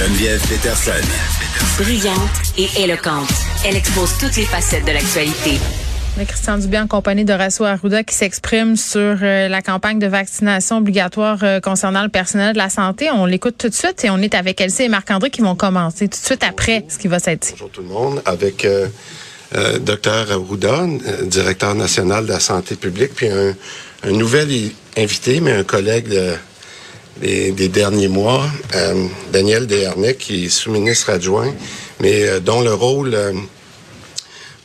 Geneviève Peterson. Brillante et éloquente. Elle expose toutes les facettes de l'actualité. Christian Dubé en compagnie de Rasso Arruda qui s'exprime sur euh, la campagne de vaccination obligatoire euh, concernant le personnel de la santé. On l'écoute tout de suite et on est avec Elsie et Marc-André qui vont commencer tout de suite après ce qui va s'être dit. Bonjour tout le monde. Avec euh, euh, Dr Arruda, directeur national de la santé publique, puis un, un nouvel invité, mais un collègue de- des, des derniers mois, euh, Daniel Desharnais, qui est sous-ministre adjoint, mais euh, dont le rôle... euh,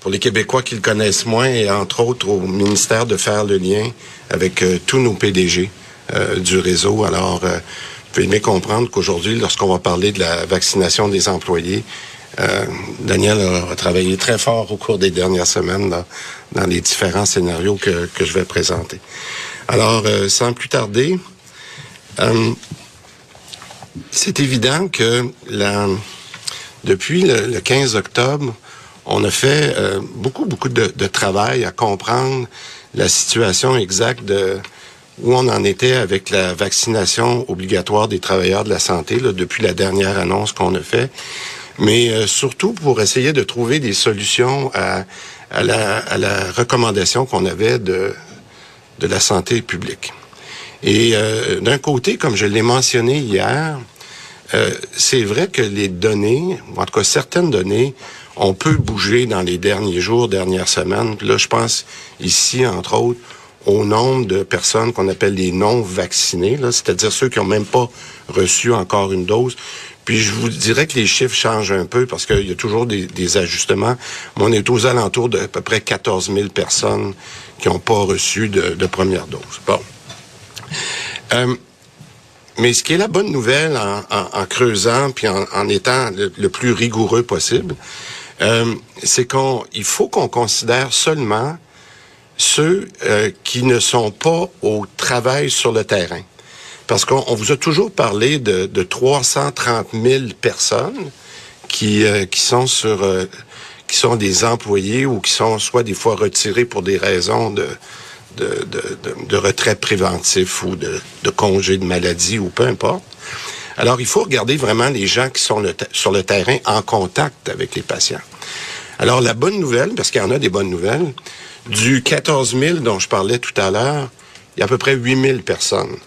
pour les Québécois qui le connaissent moins, et entre autres au ministère de faire le lien avec euh, tous nos PDG euh, du réseau. Alors, euh, vous pouvez bien comprendre qu'aujourd'hui, lorsqu'on va parler de la vaccination des employés, euh, Daniel a, travaillé très fort au cours des dernières semaines dans, dans les différents scénarios que, que je vais présenter. Alors, euh, sans plus tarder, euh, c'est évident que la, depuis le, le 15 octobre, on a fait euh, beaucoup, beaucoup de, travail à comprendre la situation exacte de où on en était avec la vaccination obligatoire des travailleurs de la santé là, depuis la dernière annonce qu'on a fait, mais euh, surtout pour essayer de trouver des solutions à, à, la, à la recommandation qu'on avait de, de la santé publique. Et euh, d'un côté, comme je l'ai mentionné hier, euh, c'est vrai que les données, ou en tout cas certaines données, on peut bouger dans les derniers jours, dernières semaines. Là, je pense ici, entre autres, au nombre de personnes qu'on appelle les non-vaccinés, c'est-à-dire ceux qui n'ont même pas reçu encore une dose. Puis je vous dirais que les chiffres changent un peu parce qu'il y a toujours des, des ajustements. Mais on est aux alentours de à peu près 14 000 personnes qui n'ont pas reçu de, de première dose. Bon. Euh, mais ce qui est la bonne nouvelle en, creusant puis en, étant le, plus rigoureux possible, euh, c'est qu'on il faut qu'on considère seulement ceux euh, qui ne sont pas au travail sur le terrain. Parce qu'on on vous a toujours parlé de, de 330 000 personnes qui, qui sont sur qui sont des employés ou qui sont soit des fois retirés pour des raisons de de, de, de, de retrait préventif ou de, congé de maladie ou peu importe. Alors, il faut regarder vraiment les gens qui sont sur le terrain en contact avec les patients. Alors, la bonne nouvelle, parce qu'il y en a des bonnes nouvelles, du 14 000 dont je parlais tout à l'heure, il y a à peu près 8 000 personnes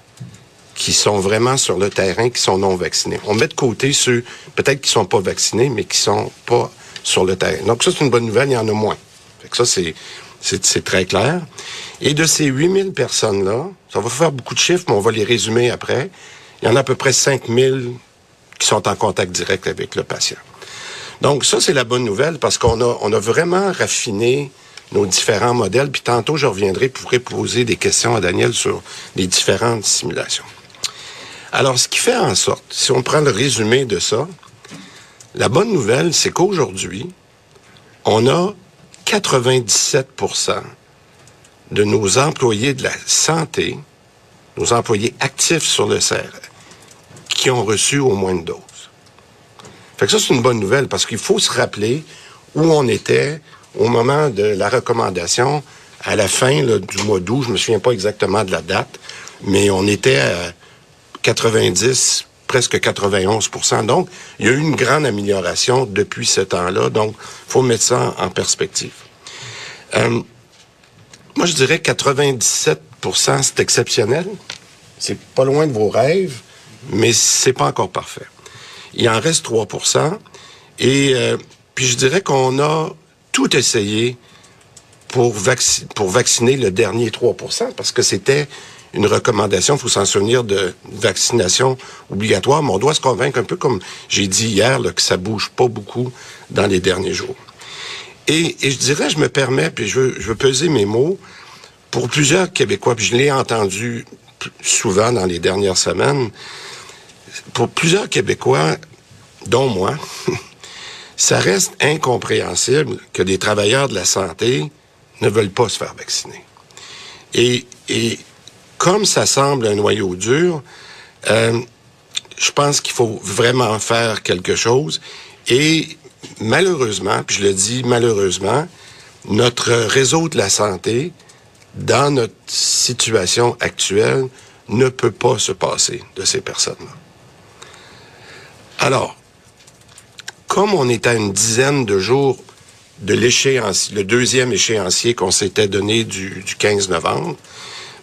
qui sont vraiment sur le terrain, qui sont non vaccinés. On met de côté ceux, peut-être qui sont pas vaccinés, mais qui sont pas sur le terrain. Donc ça, c'est une bonne nouvelle, il y en a moins. Ça, c'est, c'est, très clair. Et de ces 8000 personnes-là, ça va faire beaucoup de chiffres, mais on va les résumer après. Il y en a à peu près 5000 qui sont en contact direct avec le patient. Donc ça, c'est la bonne nouvelle parce qu'on a, on a vraiment raffiné nos différents modèles. Puis tantôt, je reviendrai pour poser des questions à Daniel sur les différentes simulations. Alors, ce qui fait en sorte, si on prend le résumé de ça, la bonne nouvelle, c'est qu'aujourd'hui, on a 97% de nos employés de la santé, nos employés actifs sur le CRE, qui ont reçu au moins une dose. Fait que ça, c'est une bonne nouvelle parce qu'il faut se rappeler où on était au moment de la recommandation à la fin du mois d'août. Je me souviens pas exactement de la date, mais on était à 90, presque 91% Donc, il y a eu une grande amélioration depuis ce temps-là. Donc, faut mettre ça en, perspective. Euh, moi, je dirais 97% c'est exceptionnel. C'est pas loin de vos rêves, mais c'est pas encore parfait. Il en reste 3% Et euh, puis je dirais qu'on a tout essayé pour vacciner le dernier 3% parce que c'était une recommandation, il faut s'en souvenir, de vaccination obligatoire, mais on doit se convaincre un peu comme j'ai dit hier, que ça bouge pas beaucoup dans les derniers jours. Et, je dirais, je me permets, puis je veux, peser mes mots, pour plusieurs Québécois, puis je l'ai entendu souvent dans les dernières semaines, pour plusieurs Québécois, dont moi, ça reste incompréhensible que des travailleurs de la santé ne veulent pas se faire vacciner. Et comme ça semble un noyau dur, euh, je pense qu'il faut vraiment faire quelque chose. Et malheureusement, puis je le dis malheureusement, notre réseau de la santé, dans notre situation actuelle, ne peut pas se passer de ces personnes-là. Alors, comme on est à une dizaine de jours de l'échéancier, le deuxième échéancier qu'on s'était donné du, 15 novembre,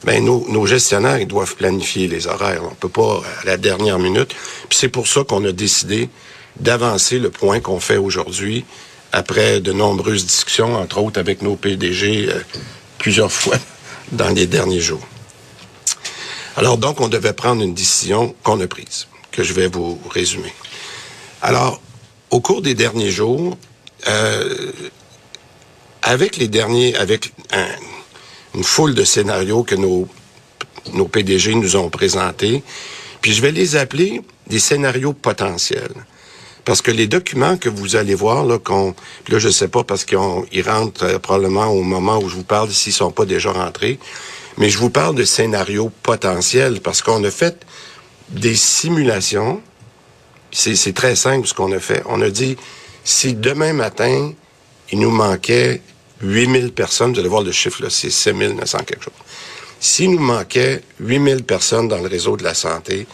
ben nos, nos, gestionnaires ils doivent planifier les horaires. On peut pas à la dernière minute. Puis c'est pour ça qu'on a décidé d'avancer le point qu'on fait aujourd'hui après de nombreuses discussions, entre autres avec nos PDG euh, plusieurs fois dans les derniers jours. Alors donc, on devait prendre une décision qu'on a prise, que je vais vous résumer. Alors, au cours des derniers jours, euh, avec les derniers, avec une foule de scénarios que nos, nos PDG nous ont présentés, puis je vais les appeler des scénarios potentiels. Parce que les documents que vous allez voir, là, qu'on, là, je sais pas parce qu'ils rentrent euh, probablement au moment où je vous parle, s'ils sont pas déjà rentrés, mais je vous parle de scénarios potentiels parce qu'on a fait des simulations. C'est très simple ce qu'on a fait. On a dit, si demain matin, il nous manquait 8000 personnes, vous allez voir le chiffre, là, c'est 6900 quelque chose. S'il nous manquait 8000 personnes dans le réseau de la santé,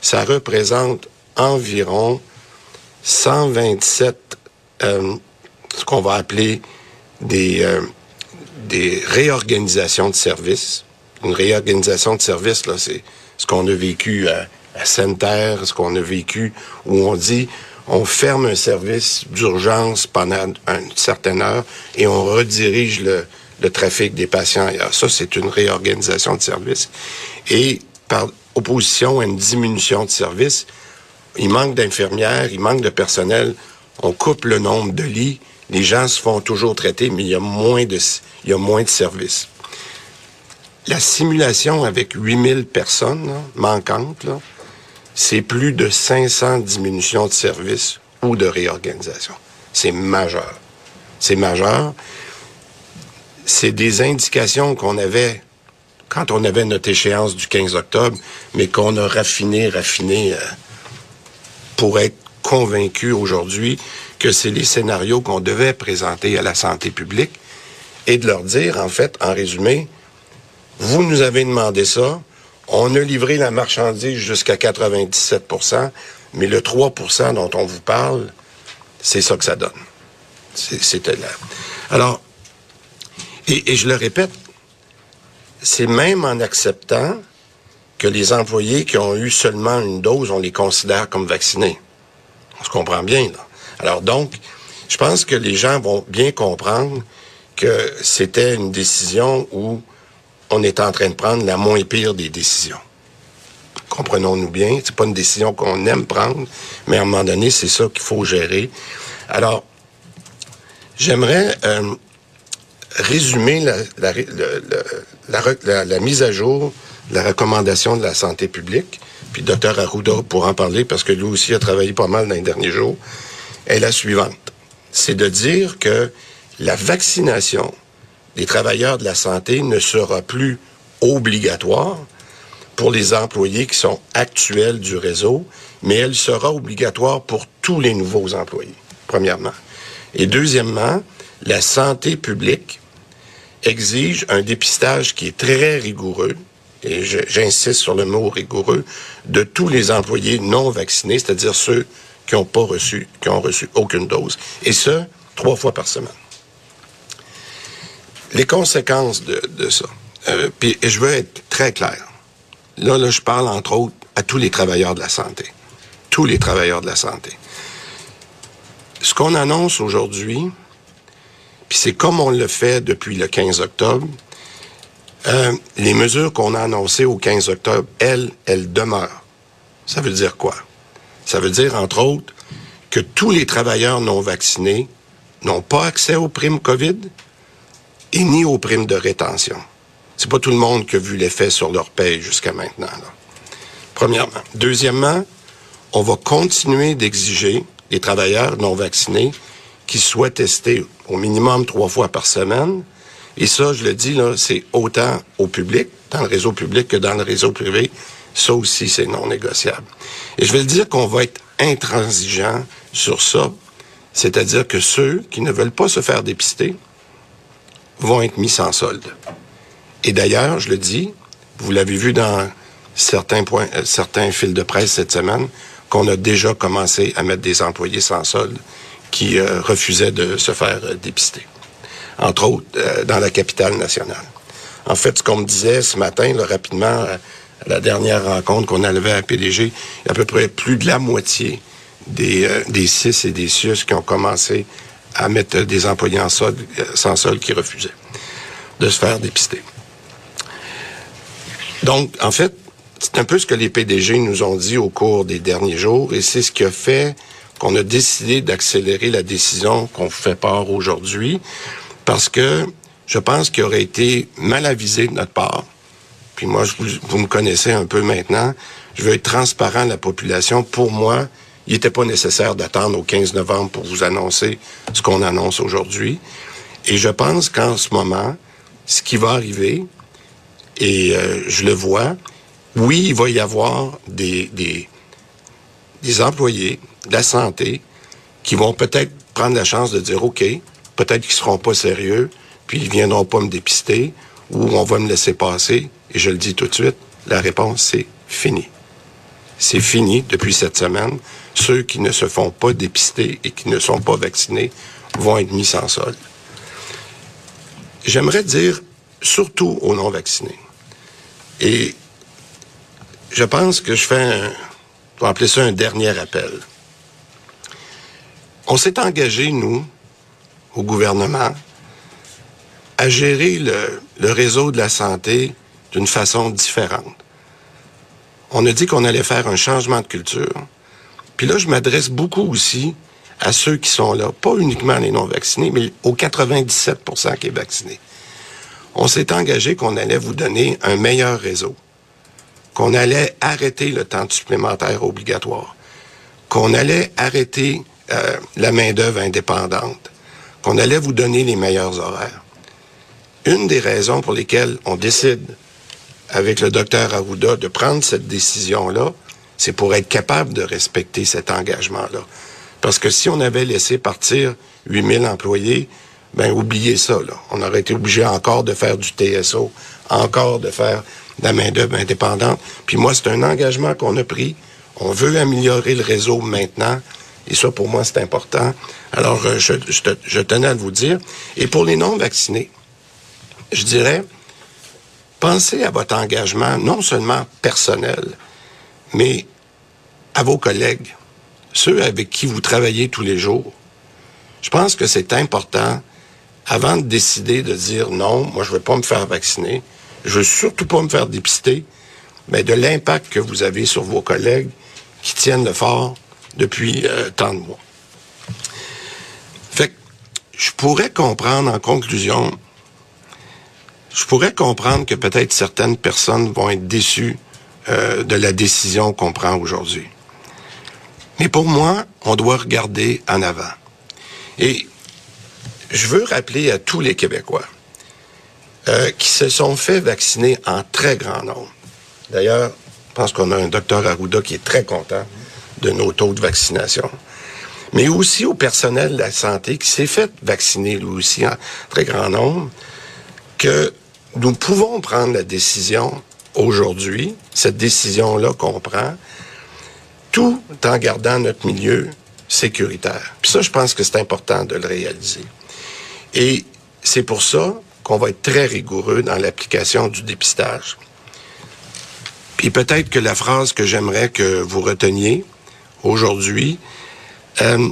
ça représente environ 127, euh, ce qu'on va appeler des, euh, des réorganisations de services. Une réorganisation de services, là, c'est ce qu'on a vécu à, à Center, ce qu'on a vécu où on dit on ferme un service d'urgence pendant une certaine heure et on redirige le, le trafic des patients ailleurs. Ça, c'est une réorganisation de services. Et par opposition à une diminution de services, il manque d'infirmières, il manque de personnel, on coupe le nombre de lits, les gens se font toujours traiter, mais il y a moins de, il y a moins de services. La simulation avec 8000 personnes manquantes, c'est plus de 500 diminutions de services ou de réorganisation. C'est majeur. C'est majeur. C'est des indications qu'on avait quand on avait notre échéance du 15 octobre, mais qu'on a raffiné, raffiné euh, pour être convaincu aujourd'hui que c'est les scénarios qu'on devait présenter à la santé publique et de leur dire, en fait, en résumé, vous nous avez demandé ça, on a livré la marchandise jusqu'à 97% mais le 3% dont on vous parle, c'est ça que ça donne. C'était là. Alors, et, et je le répète, c'est même en acceptant que les employés qui ont eu seulement une dose, on les considère comme vaccinés. On se comprend bien, là. Alors donc, je pense que les gens vont bien comprendre que c'était une décision où on est en train de prendre la moins pire des décisions. Comprenons-nous bien, c'est pas une décision qu'on aime prendre, mais à un moment donné, c'est ça qu'il faut gérer. Alors, j'aimerais euh, résumer la, mise à jour la recommandation de la santé publique, puis docteur Arruda pour en parler parce que lui aussi a travaillé pas mal dans les derniers jours, est la suivante. C'est de dire que la vaccination des travailleurs de la santé ne sera plus obligatoire pour les employés qui sont actuels du réseau, mais elle sera obligatoire pour tous les nouveaux employés, premièrement. Et deuxièmement, la santé publique exige un dépistage qui est très rigoureux, et j'insiste sur le mot rigoureux, de tous les employés non vaccinés, c'est-à-dire ceux qui n'ont pas reçu, qui ont reçu aucune dose. Et ce, trois fois par semaine. Les conséquences de, ça. Euh, puis, je veux être très clair. Là, là, je parle entre autres à tous les travailleurs de la santé. Tous les travailleurs de la santé. Ce qu'on annonce aujourd'hui, puis c'est comme on le fait depuis le 15 octobre, euh, les mesures qu'on a annoncées au 15 octobre, elles, elles demeurent. Ça veut dire quoi? Ça veut dire, entre autres, que tous les travailleurs non vaccinés n'ont pas accès aux primes COVID? Et ni aux primes de rétention. C'est pas tout le monde qui a vu l'effet sur leur paye jusqu'à maintenant. Premièrement. Deuxièmement, on va continuer d'exiger des travailleurs non vaccinés qui soient testés au minimum trois fois par semaine. Et ça, je le dis, là, c'est autant au public, dans le réseau public que dans le réseau privé. Ça aussi, c'est non négociable. Et je vais le dire qu'on va être intransigeant sur ça, c'est-à-dire que ceux qui ne veulent pas se faire dépister vont être mis sans solde. Et d'ailleurs, je le dis, vous l'avez vu dans certains points, euh, certains fils de presse cette semaine, qu'on a déjà commencé à mettre des employés sans solde qui euh, refusaient de se faire euh, dépister. Entre autres, dans la capitale nationale. En fait, ce qu'on me disait ce matin, rapidement, à la dernière rencontre qu'on avait à PDG, il y a à peu près plus de la moitié des, des CIS et des CIUS qui ont commencé à mettre des employés en solde, sans solde qui refusaient de se faire dépister. Donc, en fait, c'est un peu ce que les PDG nous ont dit au cours des derniers jours et c'est ce qui a fait qu'on a décidé d'accélérer la décision qu'on fait part aujourd'hui parce que je pense qu'il aurait été mal avisé de notre part. Puis moi, vous, vous me connaissez un peu maintenant. Je veux être transparent à la population. Pour moi, il n'était pas nécessaire d'attendre au 15 novembre pour vous annoncer ce qu'on annonce aujourd'hui. Et je pense qu'en ce moment, ce qui va arriver, et euh, je le vois, oui, il va y avoir des, employés de la santé qui vont peut-être prendre la chance de dire, OK, peut-être qu'ils seront pas sérieux, puis ils viendront pas me dépister, ou on va me laisser passer. Et je le dis tout de suite, la réponse, c'est fini. C'est fini depuis cette semaine. Ceux qui ne se font pas dépister et qui ne sont pas vaccinés vont être mis sans solde. J'aimerais dire, surtout aux non-vaccinés, et je pense que je fais un, on appeler ça un dernier appel. On s'est engagé, nous, au gouvernement, à gérer le réseau de la santé d'une façon différente. On a dit qu'on allait faire un changement de culture. Puis là, je m'adresse beaucoup aussi à ceux qui sont là, pas uniquement les non-vaccinés, mais aux 97% qui est vacciné on s'est engagé qu'on allait vous donner un meilleur réseau, qu'on allait arrêter le temps supplémentaire obligatoire, qu'on allait arrêter euh, la main-d'œuvre indépendante, qu'on allait vous donner les meilleurs horaires. Une des raisons pour lesquelles on décide, avec le docteur Arruda, de prendre cette décision-là, c'est pour être capable de respecter cet engagement-là. Parce que si on avait laissé partir 8000 employés, ben oubliez ça. Là. On aurait été obligé encore de faire du TSO, encore de faire de la main-d'œuvre indépendante. Puis moi, c'est un engagement qu'on a pris. On veut améliorer le réseau maintenant. Et ça, pour moi, c'est important. Alors, euh, je, je, tenais à vous dire. Et pour les non-vaccinés, je dirais, pensez à votre engagement, non seulement personnel, mais à vos collègues, ceux avec qui vous travaillez tous les jours. Je pense que c'est important avant de décider de dire non, moi je ne veux pas me faire vacciner, je veux surtout pas me faire dépister, mais de l'impact que vous avez sur vos collègues qui tiennent le fort depuis euh, tant de mois. Fait que je pourrais comprendre en conclusion, je pourrais comprendre que peut-être certaines personnes vont être déçues euh, de la décision qu'on prend aujourd'hui. Mais pour moi, on doit regarder en avant. Et je veux rappeler à tous les Québécois euh, qui se sont fait vacciner en très grand nombre. D'ailleurs, je pense qu'on a un docteur Arruda qui est très content de nos taux de vaccination. Mais aussi au personnel de la santé qui s'est fait vacciner lui aussi en très grand nombre, que nous pouvons prendre la décision aujourd'hui, cette décision-là qu'on prend, tout en gardant notre milieu sécuritaire. Puis ça, je pense que c'est important de le réaliser. Et c'est pour ça qu'on va être très rigoureux dans l'application du dépistage. Puis peut-être que la phrase que j'aimerais que vous reteniez aujourd'hui, euh,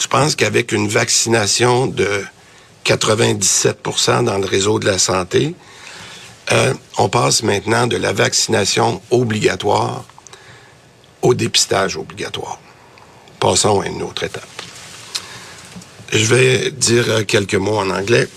je pense qu'avec une vaccination de 97% dans le réseau de la santé, euh, on passe maintenant de la vaccination obligatoire au dépistage obligatoire. Passons à une autre étape. Je vais dire quelques mots en anglais.